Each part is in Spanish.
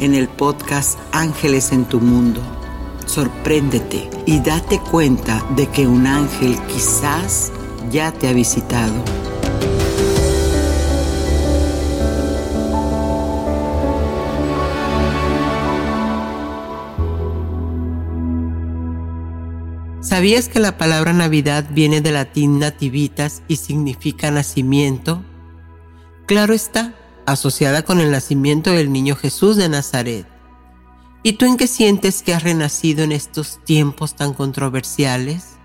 en el podcast Ángeles en tu Mundo. Sorpréndete y date cuenta de que un ángel quizás ya te ha visitado. ¿Sabías que la palabra Navidad viene del latín nativitas y significa nacimiento? Claro está, asociada con el nacimiento del niño Jesús de Nazaret. ¿Y tú en qué sientes que has renacido en estos tiempos tan controversiales?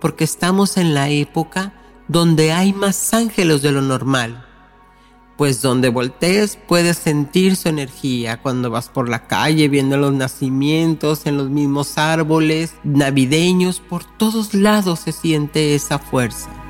Porque estamos en la época donde hay más ángeles de lo normal. Pues donde voltees puedes sentir su energía cuando vas por la calle viendo los nacimientos en los mismos árboles navideños, por todos lados se siente esa fuerza.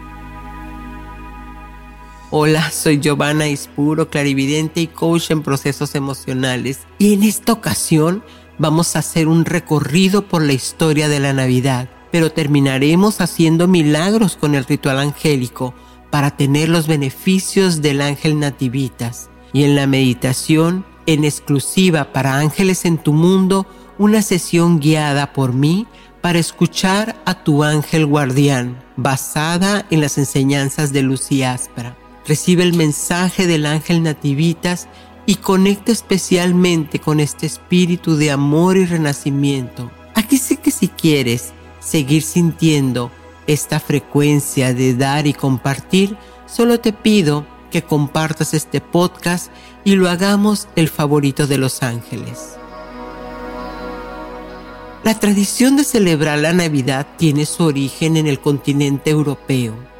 Hola, soy Giovanna Ispuro, clarividente y coach en procesos emocionales. Y en esta ocasión vamos a hacer un recorrido por la historia de la Navidad, pero terminaremos haciendo milagros con el ritual angélico para tener los beneficios del ángel nativitas. Y en la meditación, en exclusiva para ángeles en tu mundo, una sesión guiada por mí para escuchar a tu ángel guardián, basada en las enseñanzas de Lucy Aspra recibe el mensaje del ángel nativitas y conecta especialmente con este espíritu de amor y renacimiento. Aquí sí que si quieres seguir sintiendo esta frecuencia de dar y compartir, solo te pido que compartas este podcast y lo hagamos el favorito de los ángeles. La tradición de celebrar la Navidad tiene su origen en el continente europeo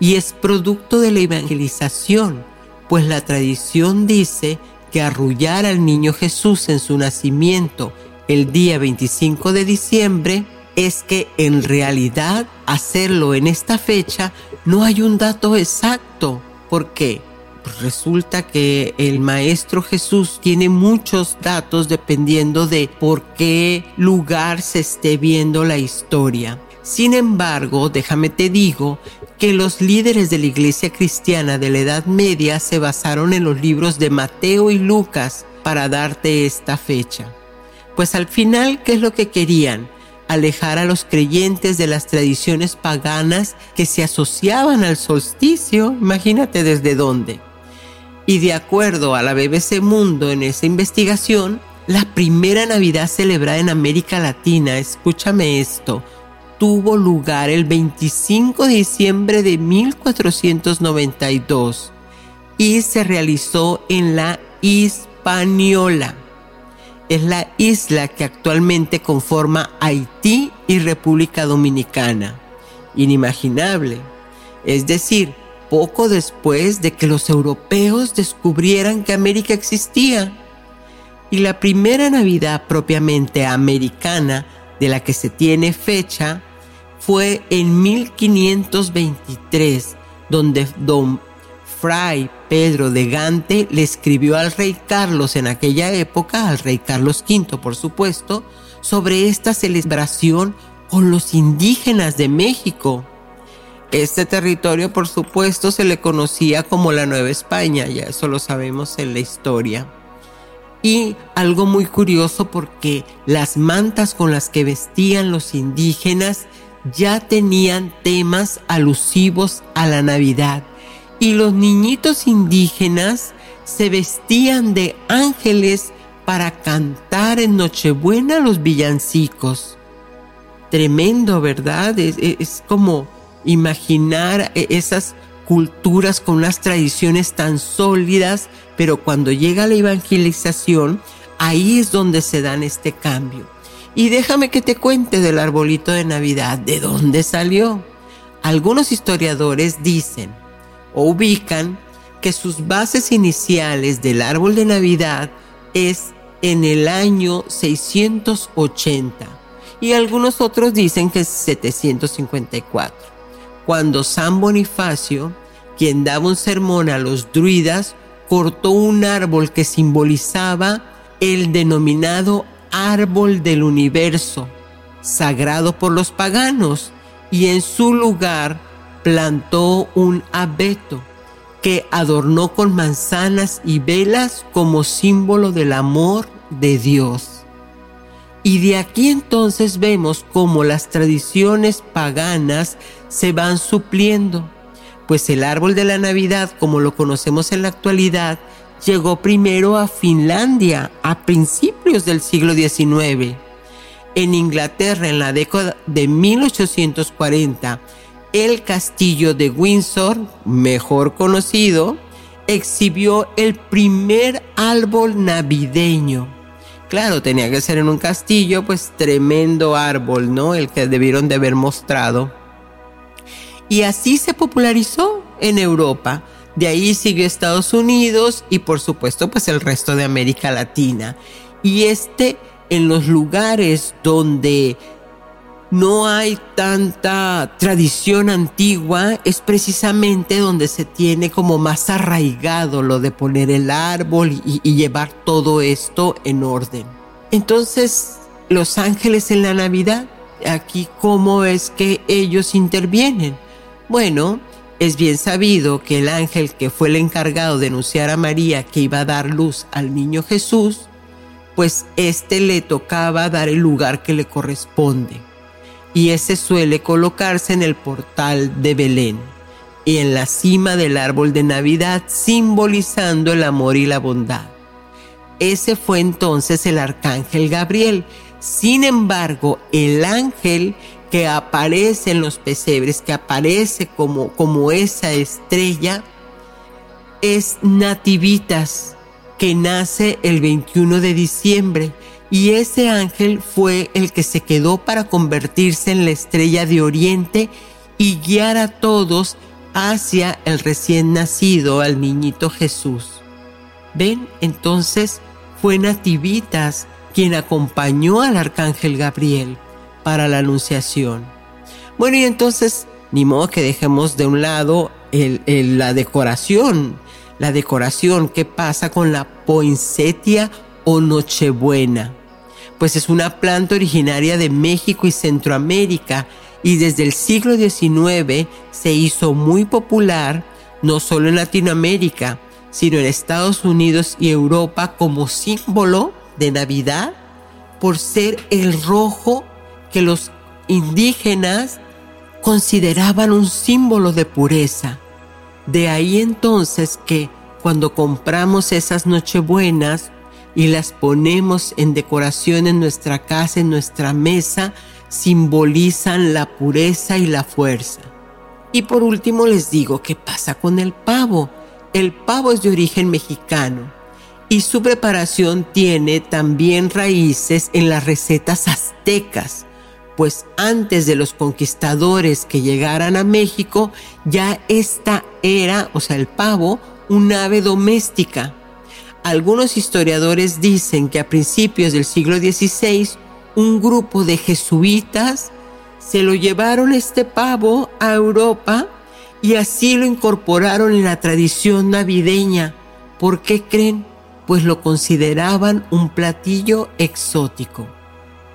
y es producto de la evangelización, pues la tradición dice que arrullar al niño Jesús en su nacimiento el día 25 de diciembre es que en realidad hacerlo en esta fecha no hay un dato exacto. ¿Por qué? Resulta que el Maestro Jesús tiene muchos datos dependiendo de por qué lugar se esté viendo la historia. Sin embargo, déjame te digo que los líderes de la iglesia cristiana de la Edad Media se basaron en los libros de Mateo y Lucas para darte esta fecha. Pues al final, ¿qué es lo que querían? Alejar a los creyentes de las tradiciones paganas que se asociaban al solsticio, imagínate desde dónde. Y de acuerdo a la BBC Mundo en esa investigación, la primera Navidad celebrada en América Latina, escúchame esto, tuvo lugar el 25 de diciembre de 1492 y se realizó en la Hispaniola. Es la isla que actualmente conforma Haití y República Dominicana. Inimaginable. Es decir, poco después de que los europeos descubrieran que América existía. Y la primera Navidad propiamente americana de la que se tiene fecha fue en 1523 donde don Fray Pedro de Gante le escribió al rey Carlos en aquella época, al rey Carlos V por supuesto, sobre esta celebración con los indígenas de México. Este territorio, por supuesto, se le conocía como la Nueva España, ya eso lo sabemos en la historia. Y algo muy curioso porque las mantas con las que vestían los indígenas ya tenían temas alusivos a la Navidad. Y los niñitos indígenas se vestían de ángeles para cantar en Nochebuena los villancicos. Tremendo, ¿verdad? Es, como imaginar e, esas culturas con unas tradiciones tan sólidas, pero cuando llega la evangelización, ahí es donde se dan este cambio. Y déjame que te cuente del arbolito de Navidad, de dónde salió. Algunos historiadores dicen o ubican que sus bases iniciales del árbol de Navidad es en el año 680 y algunos otros dicen que es 754, cuando San Bonifacio, quien daba un sermón a los druidas, cortó un árbol que simbolizaba el denominado árbol del universo, sagrado por los paganos, y en su lugar plantó un abeto que adornó con manzanas y velas como símbolo del amor de Dios. Y de aquí entonces vemos cómo las tradiciones paganas se van supliendo, pues el árbol de la Navidad, como lo conocemos en la actualidad, llegó primero a Finlandia a principios del siglo XIX. En Inglaterra, en la década de 1840, el castillo de Windsor, mejor conocido, exhibió el primer árbol navideño. Claro, tenía que ser en un castillo, pues tremendo árbol, ¿no? El que debieron de haber mostrado. Y así se popularizó en Europa. De ahí siguió Estados Unidos y por supuesto pues el resto de América Latina. Y este en los lugares donde no hay tanta tradición antigua, es precisamente donde se tiene como más arraigado lo de poner el árbol y, llevar todo esto en orden. Entonces, los ángeles en la Navidad, aquí cómo es que ellos intervienen. Bueno, es bien sabido que el ángel que fue el encargado de anunciar a María que iba a dar luz al niño Jesús, pues éste le tocaba dar el lugar que le corresponde y ese suele colocarse en el portal de Belén y en la cima del árbol de Navidad, simbolizando el amor y la bondad. Ese fue entonces el arcángel Gabriel. Sin embargo, el ángel que aparece en los pesebres, que aparece como, como esa estrella, es Nativitas, que nace el 21 de diciembre y ese ángel fue el que se quedó para convertirse en la estrella de Oriente y guiar a todos hacia el recién nacido, al niñito Jesús. ¿Ven? Entonces fue Nativitas quien acompañó al arcángel Gabriel para la anunciación. Bueno, y entonces, ni modo que dejemos de un lado la decoración, la decoración que pasa con la poinsettia o nochebuena pues es una planta originaria de México y Centroamérica y desde el siglo XIX se hizo muy popular no solo en Latinoamérica, sino en Estados Unidos y Europa como símbolo de Navidad por ser el rojo que los indígenas consideraban un símbolo de pureza. De ahí entonces que cuando compramos esas nochebuenas y las ponemos en decoración en nuestra casa, en nuestra mesa, simbolizan la pureza y la fuerza. Y por último les digo, ¿qué pasa con el pavo? El pavo es de origen mexicano y su preparación tiene también raíces en las recetas aztecas, pues antes de los conquistadores que llegaran a México, ya esta era, o sea, el pavo, un ave doméstica algunos historiadores dicen que a principios del siglo XVI un grupo de jesuitas se lo llevaron este pavo a Europa y así lo incorporaron en la tradición navideña. ¿Por qué creen? Pues lo consideraban un platillo exótico.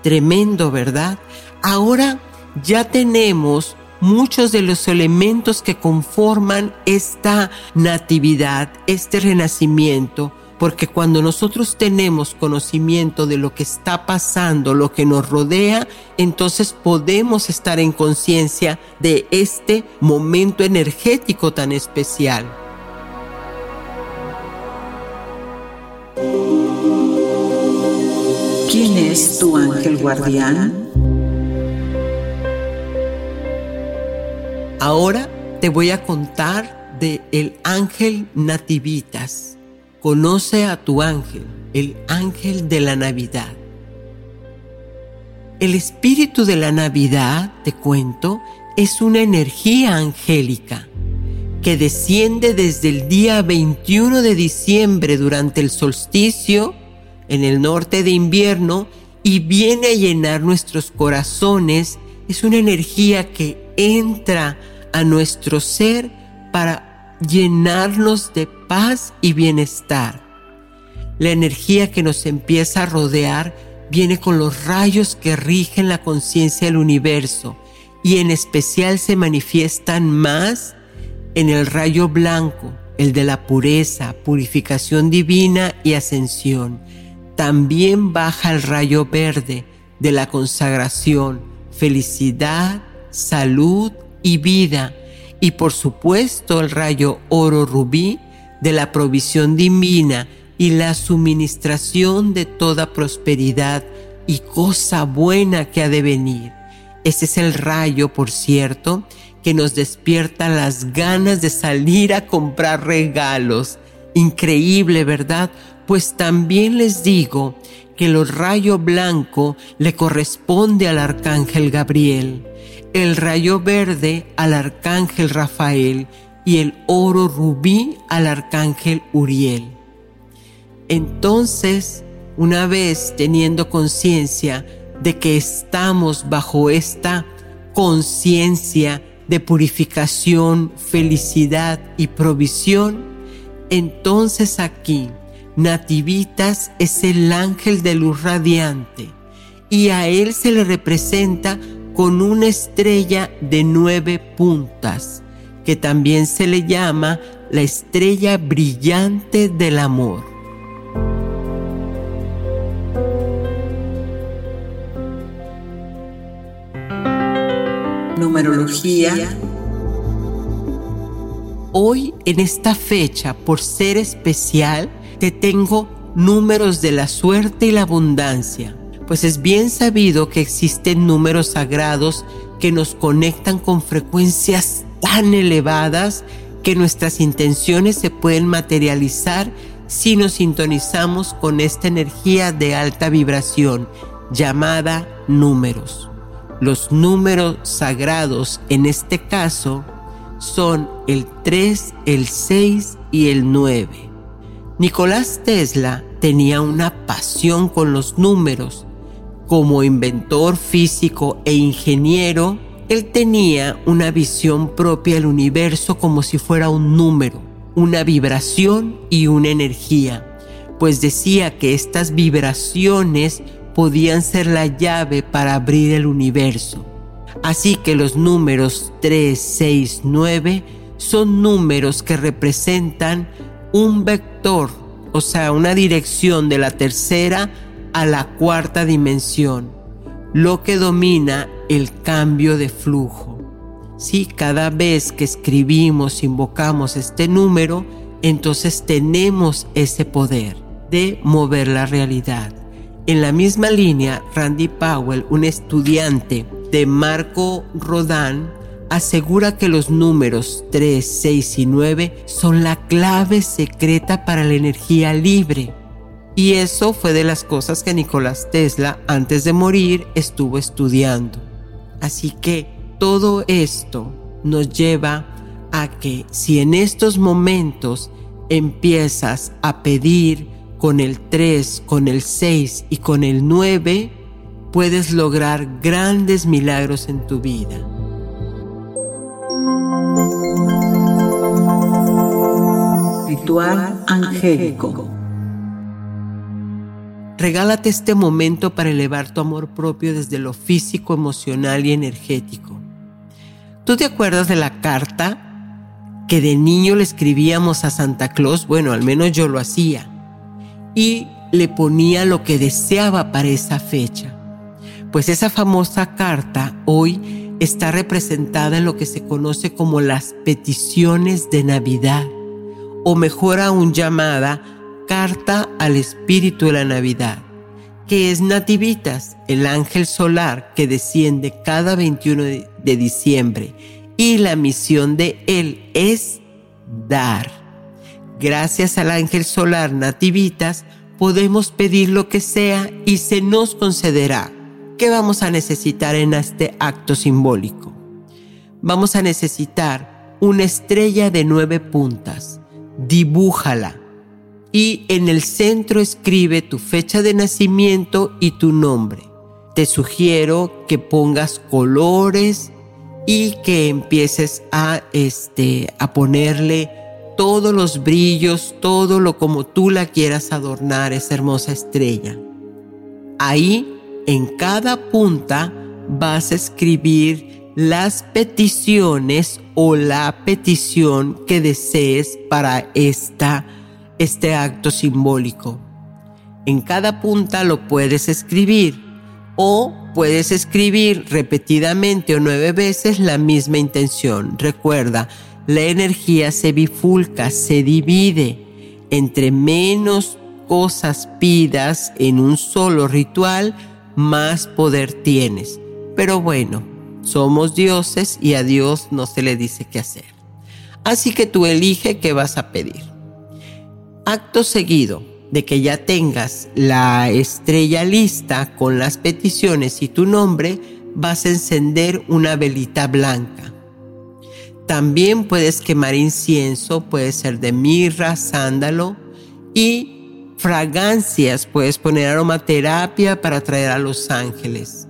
Tremendo, ¿verdad? Ahora ya tenemos muchos de los elementos que conforman esta natividad, este renacimiento, porque cuando nosotros tenemos conocimiento de lo que está pasando, lo que nos rodea, entonces podemos estar en conciencia de este momento energético tan especial. ¿Quién es tu ángel guardián? Ahora te voy a contar de el ángel nativitas. Conoce a tu ángel, el ángel de la Navidad. El espíritu de la Navidad, te cuento, es una energía angélica que desciende desde el día 21 de diciembre durante el solsticio en el norte de invierno y viene a llenar nuestros corazones. Es una energía que entra a nuestro ser para llenarnos de paz y bienestar. La energía que nos empieza a rodear viene con los rayos que rigen la conciencia del universo y en especial se manifiestan más en el rayo blanco, el de la pureza, purificación divina y ascensión. También baja el rayo verde de la consagración, felicidad, salud y vida, y por supuesto el rayo oro rubí de la provisión divina y la suministración de toda prosperidad y cosa buena que ha de venir. Ese es el rayo, por cierto, que nos despierta las ganas de salir a comprar regalos. Increíble, ¿verdad? Pues también les digo que el rayo blanco le corresponde al arcángel Gabriel el rayo verde al arcángel Rafael y el oro rubí al arcángel Uriel. Entonces, una vez teniendo conciencia de que estamos bajo esta conciencia de purificación, felicidad y provisión, entonces aquí Nativitas es el ángel de luz radiante y a él se le representa con una estrella de nueve puntas, que también se le llama la estrella brillante del amor. Numerología. Hoy, en esta fecha, por ser especial, te tengo números de la suerte y la abundancia pues es bien sabido que existen números sagrados que nos conectan con frecuencias tan elevadas que nuestras intenciones se pueden materializar si nos sintonizamos con esta energía de alta vibración llamada números. Los números sagrados en este caso son el 3, el 6 y el 9. Nicolás Tesla tenía una pasión con los números como inventor físico e ingeniero, él tenía una visión propia del universo como si fuera un número, una vibración y una energía, pues decía que estas vibraciones podían ser la llave para abrir el universo. Así que los números 3, 6, 9 son números que representan un vector, o sea, una dirección de la tercera a la cuarta dimensión, lo que domina el cambio de flujo. Si cada vez que escribimos, invocamos este número, entonces tenemos ese poder de mover la realidad. En la misma línea, Randy Powell, un estudiante de Marco Rodán, asegura que los números 3, 6 y 9 son la clave secreta para la energía libre y eso fue de las cosas que Nicolás Tesla antes de morir estuvo estudiando. Así que todo esto nos lleva a que si en estos momentos empiezas a pedir con el 3, con el 6 y con el 9, puedes lograr grandes milagros en tu vida. Ritual angélico. Regálate este momento para elevar tu amor propio desde lo físico, emocional y energético. ¿Tú te acuerdas de la carta que de niño le escribíamos a Santa Claus? Bueno, al menos yo lo hacía. Y le ponía lo que deseaba para esa fecha. Pues esa famosa carta hoy está representada en lo que se conoce como las peticiones de Navidad, o mejor aún llamada Carta al Espíritu de la Navidad, que es Nativitas, el ángel solar que desciende cada 21 de diciembre, y la misión de él es dar. Gracias al ángel solar Nativitas, podemos pedir lo que sea y se nos concederá. ¿Qué vamos a necesitar en este acto simbólico? Vamos a necesitar una estrella de nueve puntas. Dibújala. Y en el centro escribe tu fecha de nacimiento y tu nombre. Te sugiero que pongas colores y que empieces a, este, a ponerle todos los brillos, todo lo como tú la quieras adornar, esa hermosa estrella. Ahí, en cada punta, vas a escribir las peticiones o la petición que desees para esta, este acto simbólico. En cada punta lo puedes escribir o puedes escribir repetidamente o nueve veces la misma intención. Recuerda, la energía se bifulca, se divide. Entre menos cosas pidas en un solo ritual, más poder tienes. Pero bueno, somos dioses y a Dios no se le dice qué hacer. Así que tú elige qué vas a pedir. Acto seguido de que ya tengas la estrella lista con las peticiones y tu nombre, vas a encender una velita blanca. También puedes quemar incienso, puede ser de mirra, sándalo y fragancias. Puedes poner aromaterapia para atraer a los ángeles.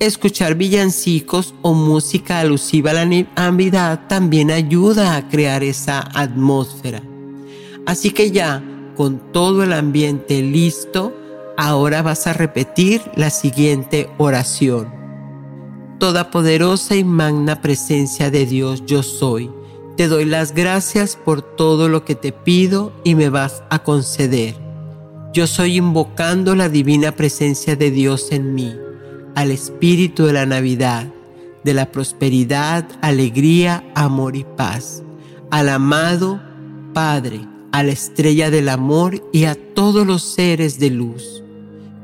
Escuchar villancicos o música alusiva a la Navidad también ayuda a crear esa atmósfera. Así que ya, con todo el ambiente listo, ahora vas a repetir la siguiente oración todopoderosa y magna presencia de Dios yo soy. Te doy las gracias por todo lo que te pido y me vas a conceder. Yo soy invocando la divina presencia de Dios en mí, al Espíritu de la Navidad, de la prosperidad, alegría, amor y paz, al amado Padre, a la estrella del amor y a todos los seres de luz,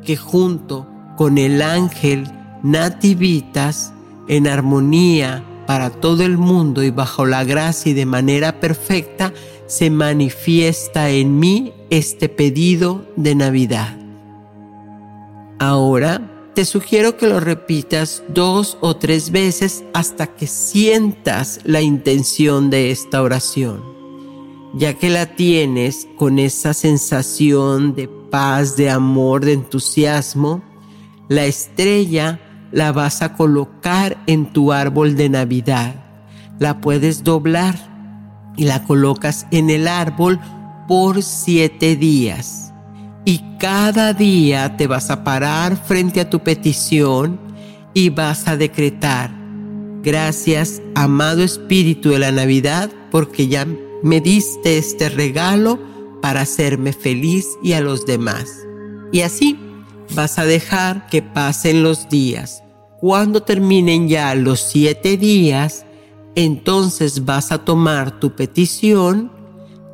que junto con el ángel nativitas en armonía para todo el mundo y bajo la gracia y de manera perfecta, se manifiesta en mí este pedido de Navidad. Ahora te sugiero que lo repitas dos o tres veces hasta que sientas la intención de esta oración. Ya que la tienes con esa sensación de paz, de amor, de entusiasmo, la estrella la vas a colocar en tu árbol de Navidad. La puedes doblar y la colocas en el árbol por siete días. Y cada día te vas a parar frente a tu petición y vas a decretar, gracias amado Espíritu de la Navidad, porque ya me diste este regalo para hacerme feliz y a los demás. Y así vas a dejar que pasen los días. Cuando terminen ya los siete días, entonces vas a tomar tu petición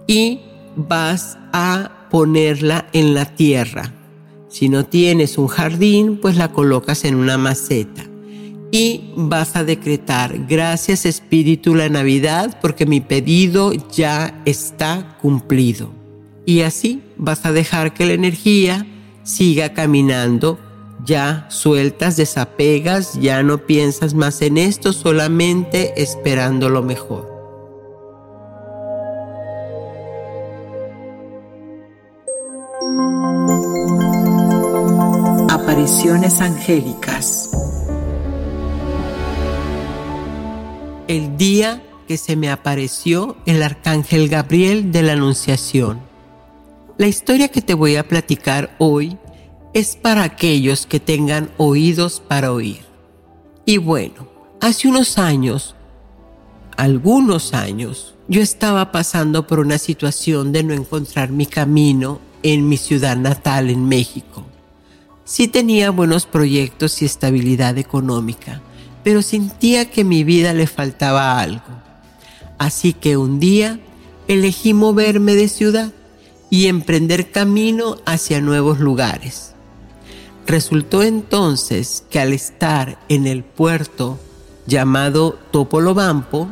y vas a ponerla en la tierra. Si no tienes un jardín, pues la colocas en una maceta. Y vas a decretar, gracias Espíritu la Navidad, porque mi pedido ya está cumplido. Y así vas a dejar que la energía siga caminando, ya sueltas, desapegas, ya no piensas más en esto, solamente esperando lo mejor. Apariciones angélicas. El día que se me apareció el arcángel Gabriel de la Anunciación. La historia que te voy a platicar hoy es para aquellos que tengan oídos para oír. Y bueno, hace unos años algunos años yo estaba pasando por una situación de no encontrar mi camino en mi ciudad natal en México. Sí tenía buenos proyectos y estabilidad económica, pero sentía que mi vida le faltaba algo. Así que un día elegí moverme de ciudad y emprender camino hacia nuevos lugares. Resultó entonces que al estar en el puerto llamado Topolobampo,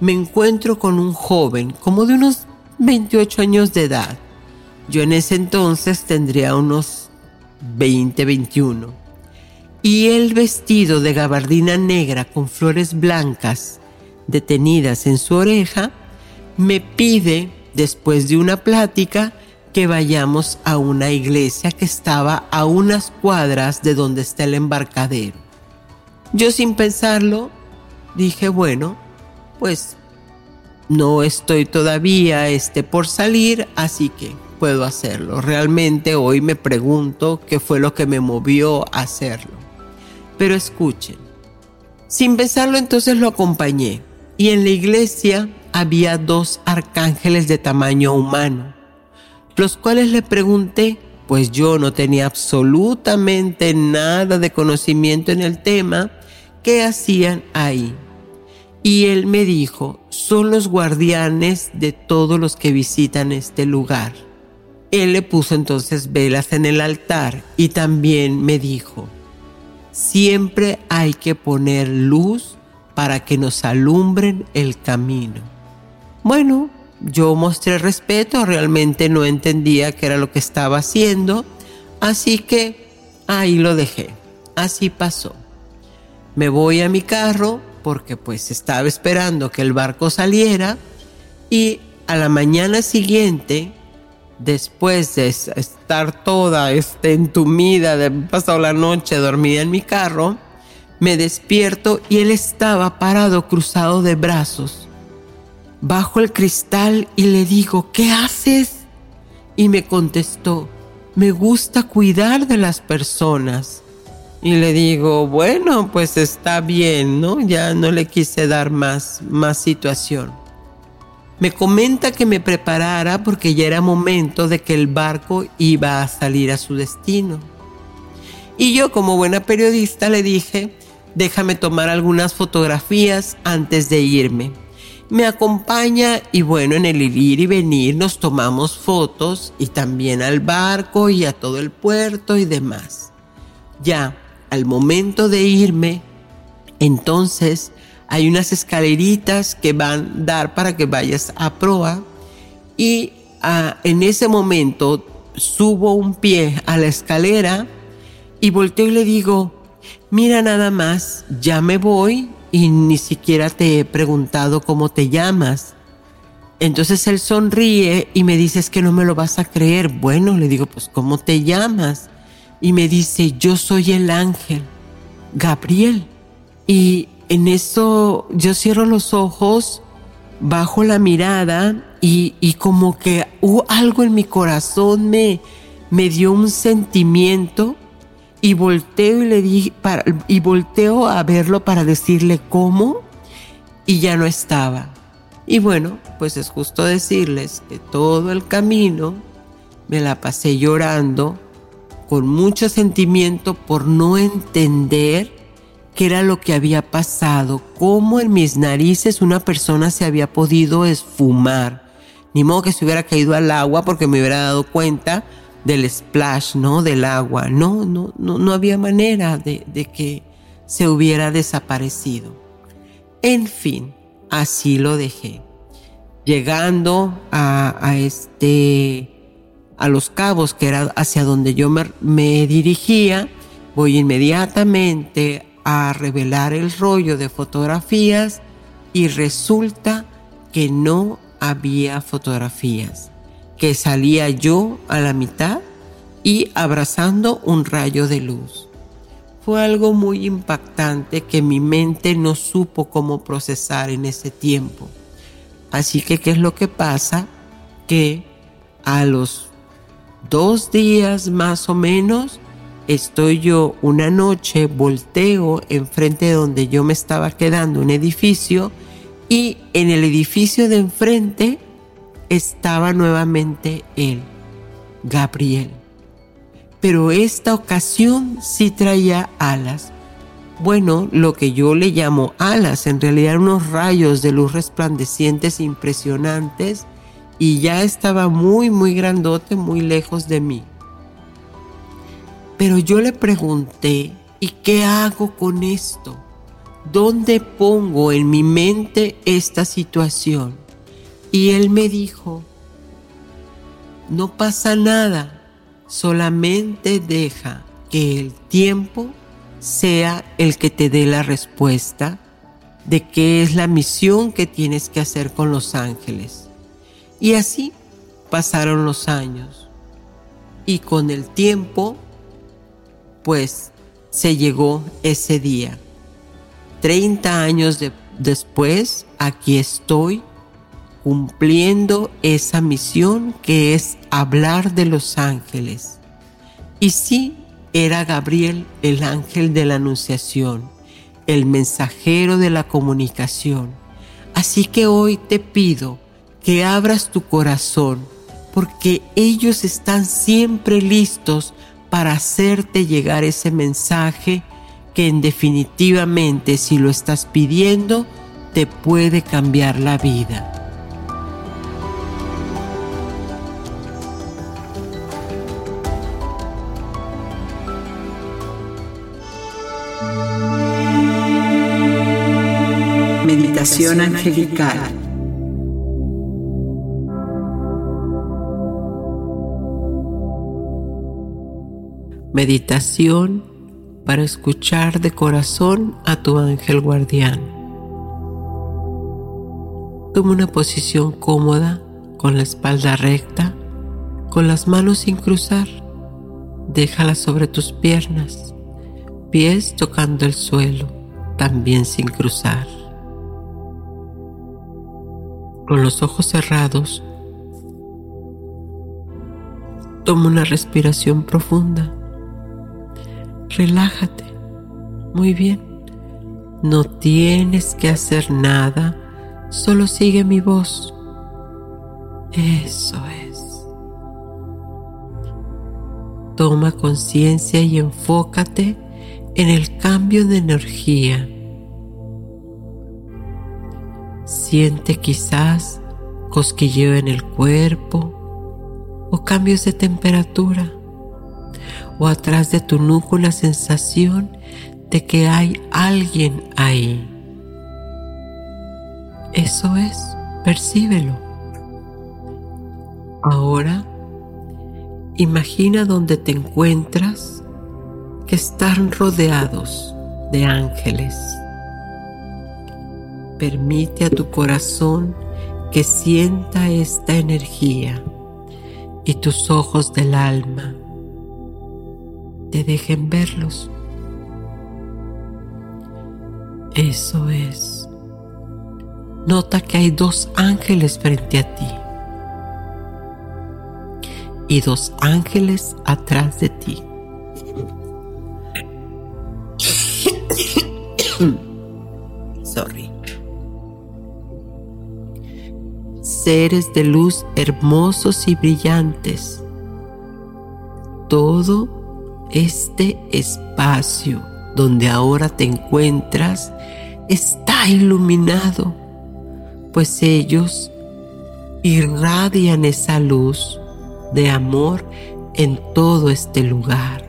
me encuentro con un joven como de unos 28 años de edad. Yo en ese entonces tendría unos 20, 21. Y él vestido de gabardina negra con flores blancas detenidas en su oreja, me pide, después de una plática, que vayamos a una iglesia que estaba a unas cuadras de donde está el embarcadero. Yo sin pensarlo dije, bueno, pues no estoy todavía este, por salir, así que puedo hacerlo. Realmente hoy me pregunto qué fue lo que me movió a hacerlo. Pero escuchen, sin pensarlo entonces lo acompañé y en la iglesia había dos arcángeles de tamaño humano, los cuales le pregunté, pues yo no tenía absolutamente nada de conocimiento en el tema, qué hacían ahí. Y él me dijo, son los guardianes de todos los que visitan este lugar. Él le puso entonces velas en el altar y también me dijo, siempre hay que poner luz para que nos alumbren el camino. Bueno, yo mostré respeto, realmente no entendía qué era lo que estaba haciendo, así que ahí lo dejé. Así pasó. Me voy a mi carro, porque pues estaba esperando que el barco saliera y a la mañana siguiente, después de estar toda este, entumida, de pasado la noche dormida en mi carro, me despierto y él estaba parado cruzado de brazos. Bajo el cristal y le digo, ¿qué haces? Y me contestó, me gusta cuidar de las personas. Y le digo, bueno, pues está bien, ¿no? Ya no le quise dar más, más situación. Me comenta que me preparara porque ya era momento de que el barco iba a salir a su destino. Y yo como buena periodista le dije, déjame tomar algunas fotografías antes de irme. Me acompaña y bueno, en el ir y venir nos tomamos fotos y también al barco y a todo el puerto y demás. Ya, al momento de irme, entonces hay unas escaleritas que van a dar para que vayas a proa y ah, en ese momento subo un pie a la escalera y volteo y le digo, mira nada más, ya me voy y ni siquiera te he preguntado cómo te llamas. Entonces él sonríe y me dice, es que no me lo vas a creer. Bueno, le digo, pues ¿cómo te llamas? y me dice, yo soy el ángel, Gabriel. Y en eso yo cierro los ojos, bajo la mirada y, como que algo en mi corazón me, me dio un sentimiento y volteo y le di y volteo a verlo para decirle cómo y ya no estaba. Y bueno, pues es justo decirles que todo el camino me la pasé llorando con mucho sentimiento por no entender qué era lo que había pasado, cómo en mis narices una persona se había podido esfumar. Ni modo que se hubiera caído al agua porque me hubiera dado cuenta del splash, ¿no? Del agua. No, no, no, no había manera de, de que se hubiera desaparecido. En fin, así lo dejé. Llegando a, a este a Los Cabos, que era hacia donde yo me, dirigía, voy inmediatamente a revelar el rollo de fotografías y resulta que no había fotografías, que salía yo a la mitad y abrazando un rayo de luz. Fue algo muy impactante que mi mente no supo cómo procesar en ese tiempo. Así que, ¿qué es lo que pasa? Que a los dos días más o menos, estoy yo una noche, volteo enfrente de donde yo me estaba quedando, un edificio, Y en el edificio de enfrente estaba nuevamente él, Gabriel. Pero esta ocasión sí traía alas. Bueno, lo que yo le llamo alas, en realidad unos rayos de luz resplandecientes impresionantes y ya estaba muy, muy grandote, muy lejos de mí. Pero yo le pregunté, ¿y qué hago con esto? ¿Dónde pongo en mi mente esta situación? Y él me dijo, no pasa nada, solamente deja que el tiempo sea el que te dé la respuesta de qué es la misión que tienes que hacer con los ángeles. Y así pasaron los años. Y con el tiempo, pues se llegó ese día. Treinta años después, aquí estoy cumpliendo esa misión que es hablar de los ángeles. Y sí, era Gabriel el ángel de la anunciación, el mensajero de la comunicación. Así que hoy te pido que abras tu corazón, porque ellos están siempre listos para hacerte llegar ese mensaje que en definitivamente si lo estás pidiendo, te puede cambiar la vida. Meditación angelical Meditación para escuchar de corazón a tu ángel guardián. Toma una posición cómoda con la espalda recta, con las manos sin cruzar. Déjalas sobre tus piernas, pies tocando el suelo, también sin cruzar. Con los ojos cerrados, toma una respiración profunda relájate. Muy bien. No tienes que hacer nada, solo sigue mi voz. Eso es. Toma conciencia y enfócate en el cambio de energía. Siente quizás cosquilleo en el cuerpo o cambios de temperatura o atrás de tu núcleo la sensación de que hay alguien ahí. Eso es, percíbelo. Ahora, imagina donde te encuentras que están rodeados de ángeles. Permite a tu corazón que sienta esta energía y tus ojos del alma te dejen verlos. Eso es. Nota que hay dos ángeles frente a ti y dos ángeles atrás de ti. Sorry. Seres de luz hermosos y brillantes. Todo este espacio donde ahora te encuentras está iluminado, pues ellos irradian esa luz de amor en todo este lugar.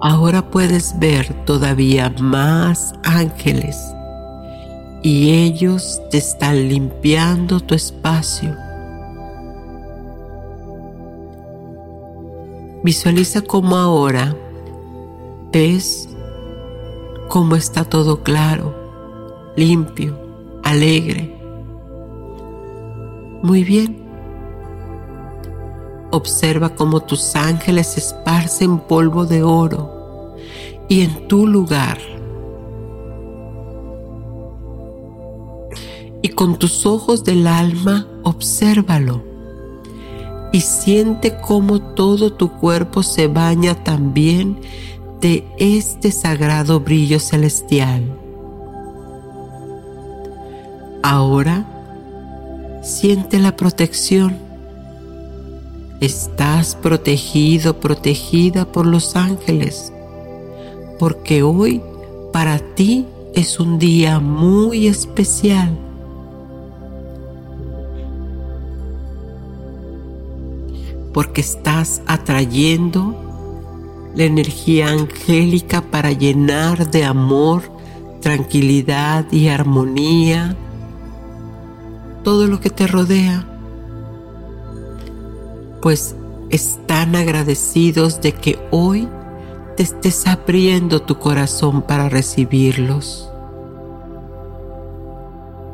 Ahora puedes ver todavía más ángeles y ellos te están limpiando tu espacio Visualiza cómo ahora ves cómo está todo claro, limpio, alegre. Muy bien. Observa cómo tus ángeles esparcen polvo de oro y en tu lugar. Y con tus ojos del alma, obsérvalo y siente cómo todo tu cuerpo se baña también de este sagrado brillo celestial. Ahora siente la protección. Estás protegido, protegida por los ángeles, porque hoy para ti es un día muy especial Porque estás atrayendo la energía angélica para llenar de amor, tranquilidad y armonía todo lo que te rodea, pues están agradecidos de que hoy te estés abriendo tu corazón para recibirlos.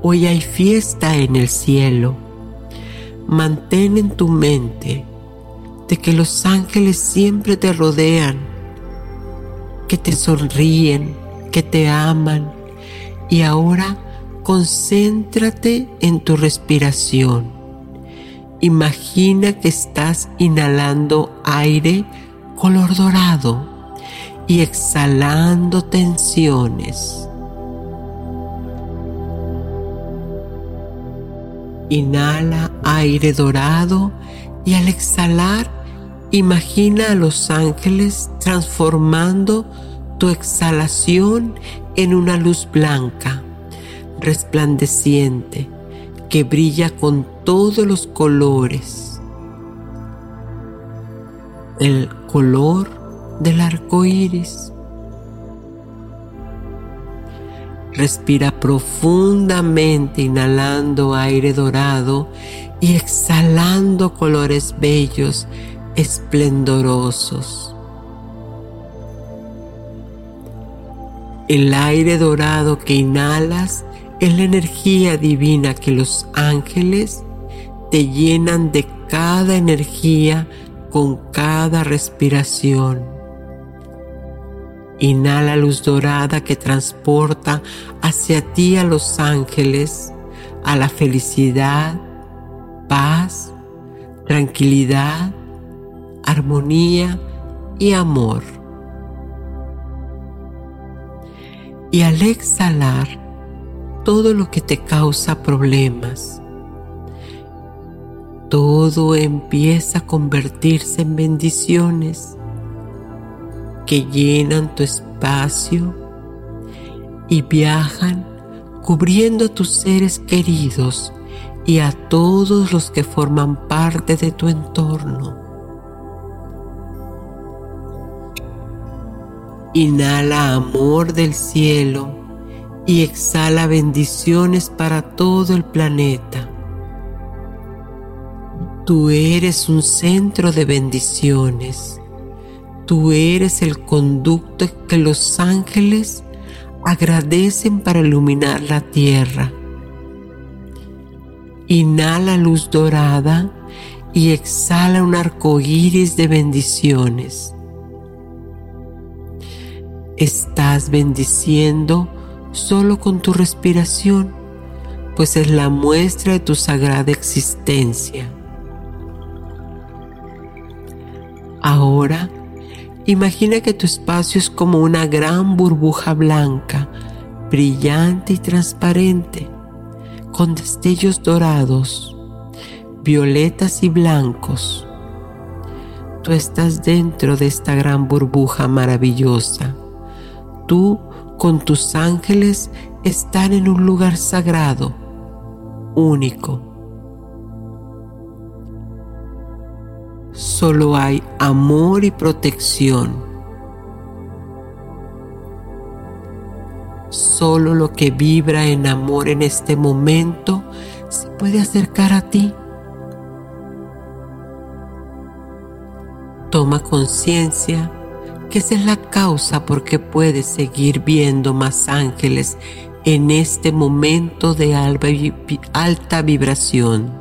Hoy hay fiesta en el cielo. Mantén en tu mente de que los ángeles siempre te rodean, que te sonríen, que te aman y ahora concéntrate en tu respiración. Imagina que estás inhalando aire color dorado y exhalando tensiones. Inhala aire dorado y al exhalar imagina a los ángeles transformando tu exhalación en una luz blanca resplandeciente que brilla con todos los colores. El color del arco iris. Respira profundamente, inhalando aire dorado y exhalando colores bellos, esplendorosos. El aire dorado que inhalas es la energía divina que los ángeles te llenan de cada energía con cada respiración. Inhala luz dorada que transporta hacia ti a los ángeles, a la felicidad, paz, tranquilidad, armonía y amor. Y al exhalar, todo lo que te causa problemas. Todo empieza a convertirse en bendiciones que llenan tu espacio y viajan cubriendo a tus seres queridos y a todos los que forman parte de tu entorno. Inhala amor del cielo y exhala bendiciones para todo el planeta. Tú eres un centro de bendiciones. Tú eres el conducto que los ángeles agradecen para iluminar la tierra. Inhala luz dorada y exhala un arco iris de bendiciones. Estás bendiciendo solo con tu respiración, pues es la muestra de tu sagrada existencia. Ahora, imagina que tu espacio es como una gran burbuja blanca, brillante y transparente, con destellos dorados, violetas y blancos. Tú estás dentro de esta gran burbuja maravillosa. Tú con tus ángeles están en un lugar sagrado, único. Solo hay amor y protección. Solo lo que vibra en amor en este momento se puede acercar a ti. Toma conciencia que esa es la causa por que puedes seguir viendo más ángeles en este momento de alta vibración.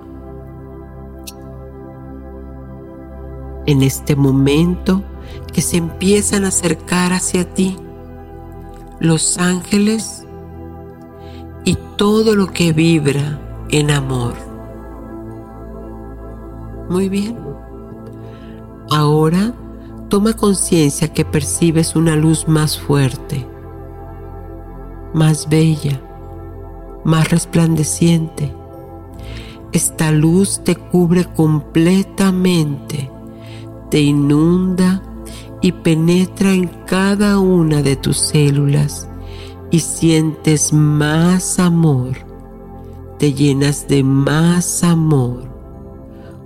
En este momento que se empiezan a acercar hacia ti los ángeles y todo lo que vibra en amor. Muy bien. Ahora Toma conciencia que percibes una luz más fuerte, más bella, más resplandeciente. Esta luz te cubre completamente, te inunda y penetra en cada una de tus células y sientes más amor, te llenas de más amor,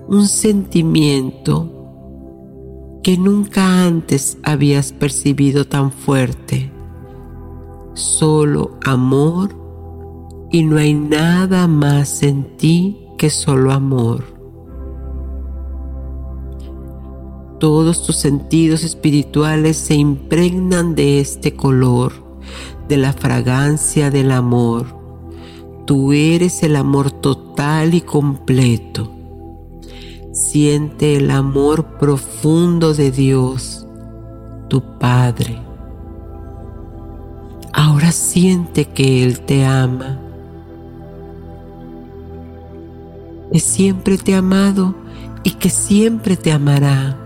un sentimiento que nunca antes habías percibido tan fuerte. Solo amor y no hay nada más en ti que solo amor. Todos tus sentidos espirituales se impregnan de este color, de la fragancia del amor. Tú eres el amor total y completo. Siente el amor profundo de Dios, tu Padre. Ahora siente que Él te ama que siempre te ha amado y que siempre te amará.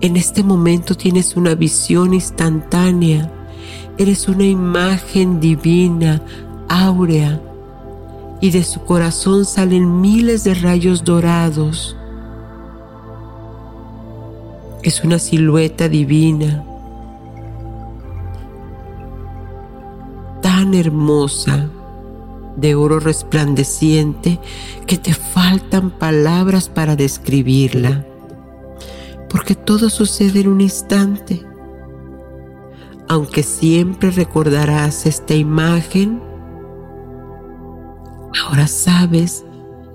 En este momento tienes una visión instantánea, eres una imagen divina, áurea, y de su corazón salen miles de rayos dorados. Es una silueta divina, tan hermosa de oro resplandeciente que te faltan palabras para describirla, porque todo sucede en un instante. Aunque siempre recordarás esta imagen, ahora sabes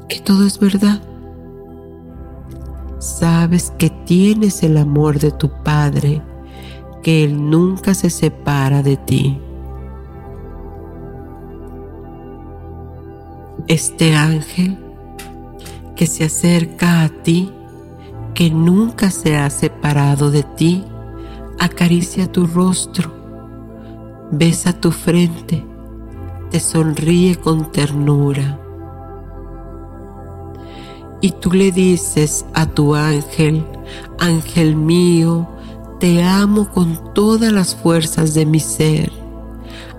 que todo es verdad. Sabes que tienes el amor de tu Padre, que Él nunca se separa de ti. este ángel que se acerca a ti, que nunca se ha separado de ti, acaricia tu rostro, besa tu frente, te sonríe con ternura. Y tú le dices a tu ángel, ángel mío, te amo con todas las fuerzas de mi ser.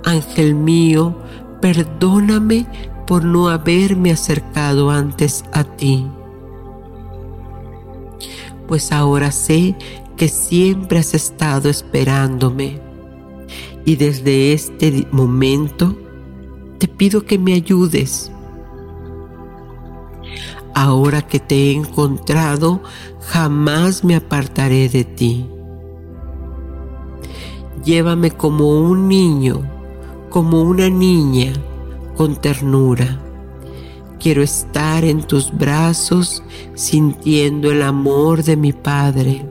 Ángel mío, perdóname por no haberme acercado antes a ti. Pues ahora sé que siempre has estado esperándome y desde este momento te pido que me ayudes. Ahora que te he encontrado, jamás me apartaré de ti. Llévame como un niño, como una niña con ternura. Quiero estar en tus brazos sintiendo el amor de mi Padre.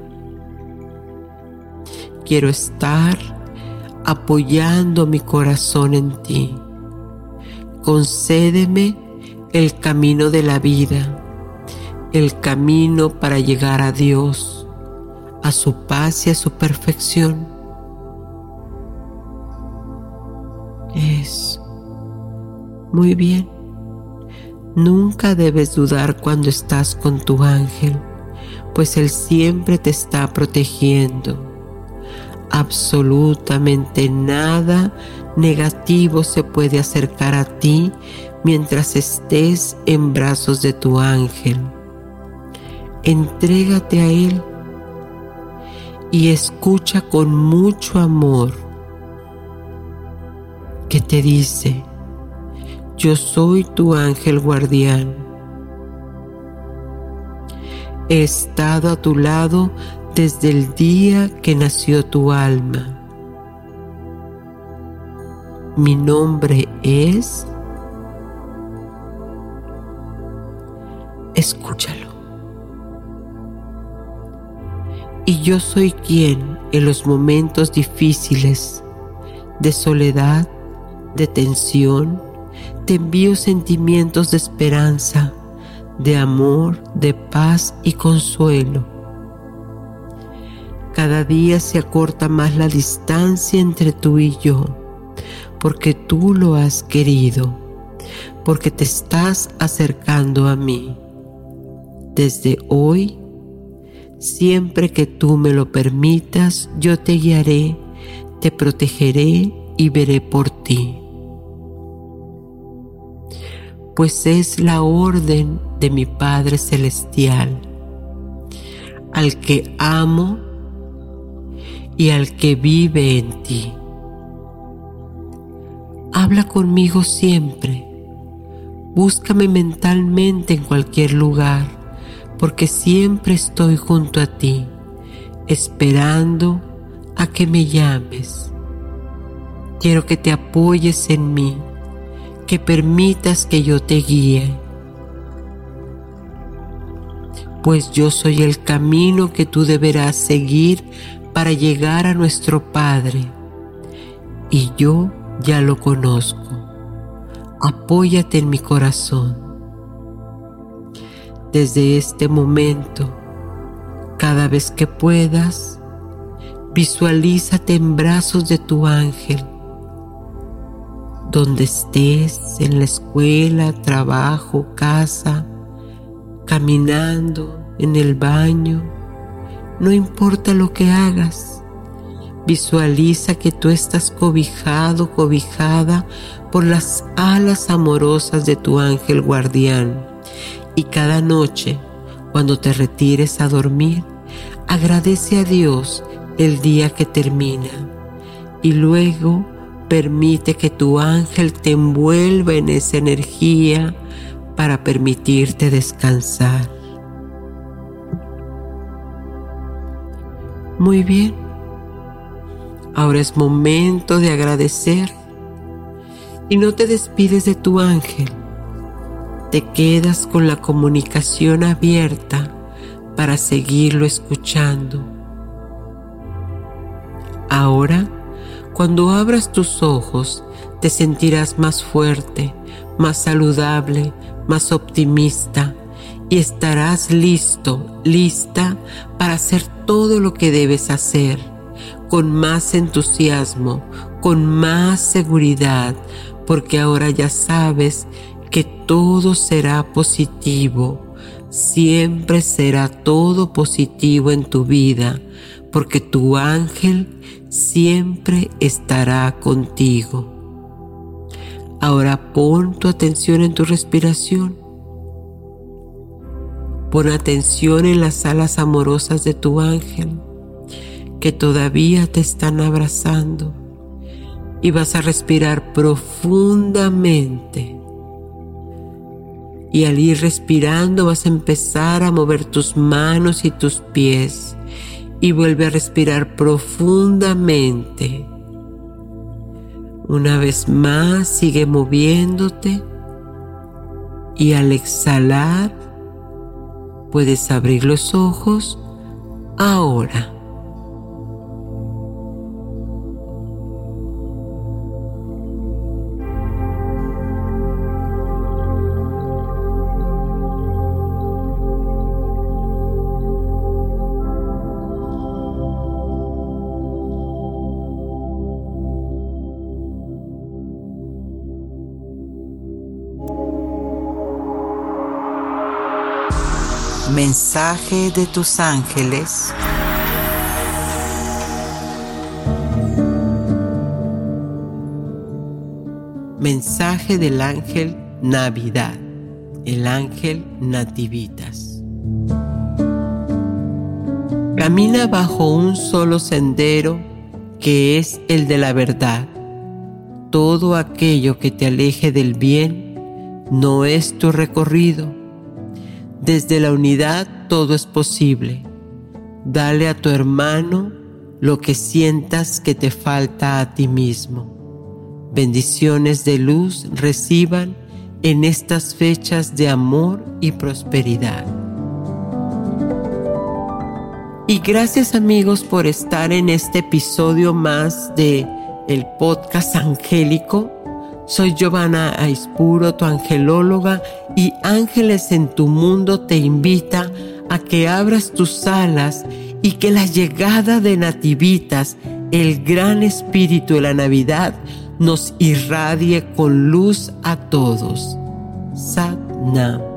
Quiero estar apoyando mi corazón en ti. Concédeme el camino de la vida, el camino para llegar a Dios, a su paz y a su perfección. Eso. Muy bien. Nunca debes dudar cuando estás con tu ángel, pues Él siempre te está protegiendo. Absolutamente nada negativo se puede acercar a ti mientras estés en brazos de tu ángel. Entrégate a Él y escucha con mucho amor que te dice, yo soy tu ángel guardián. He estado a tu lado desde el día que nació tu alma. Mi nombre es... Escúchalo. Y yo soy quien en los momentos difíciles de soledad, de tensión, te envío sentimientos de esperanza, de amor, de paz y consuelo. Cada día se acorta más la distancia entre tú y yo, porque tú lo has querido, porque te estás acercando a mí. Desde hoy, siempre que tú me lo permitas, yo te guiaré, te protegeré y veré por ti. pues es la orden de mi Padre Celestial, al que amo y al que vive en ti. Habla conmigo siempre. Búscame mentalmente en cualquier lugar, porque siempre estoy junto a ti, esperando a que me llames. Quiero que te apoyes en mí, que permitas que yo te guíe, pues yo soy el camino que tú deberás seguir para llegar a nuestro Padre, y yo ya lo conozco. Apóyate en mi corazón. Desde este momento, cada vez que puedas, visualízate en brazos de tu ángel. Donde estés, en la escuela, trabajo, casa, caminando, en el baño, no importa lo que hagas Visualiza que tú estás cobijado, cobijada por las alas amorosas de tu ángel guardián. Y cada noche, cuando te retires a dormir, agradece a Dios el día que termina. Y luego permite que tu ángel te envuelva en esa energía para permitirte descansar. Muy bien. Ahora es momento de agradecer y no te despides de tu ángel. Te quedas con la comunicación abierta para seguirlo escuchando. Ahora, cuando abras tus ojos, te sentirás más fuerte, más saludable, más optimista y estarás listo, lista para hacer todo lo que debes hacer con más entusiasmo, con más seguridad, porque ahora ya sabes que todo será positivo, siempre será todo positivo en tu vida, porque tu ángel siempre estará contigo. Ahora pon tu atención en tu respiración. Pon atención en las alas amorosas de tu ángel que todavía te están abrazando y vas a respirar profundamente. Y al ir respirando vas a empezar a mover tus manos y tus pies y vuelve a respirar profundamente. Una vez más sigue moviéndote y al exhalar puedes abrir los ojos ahora. Mensaje de tus ángeles. Mensaje del ángel Navidad, el ángel Nativitas. Camina bajo un solo sendero que es el de la verdad. Todo aquello que te aleje del bien no es tu recorrido desde la unidad todo es posible. Dale a tu hermano lo que sientas que te falta a ti mismo. Bendiciones de luz reciban en estas fechas de amor y prosperidad. Y gracias amigos por estar en este episodio más de el podcast angélico soy Giovanna Aispuro, tu angelóloga, y Ángeles en tu mundo te invita a que abras tus alas y que la llegada de Nativitas, el gran espíritu de la Navidad, nos irradie con luz a todos. Sat Nam.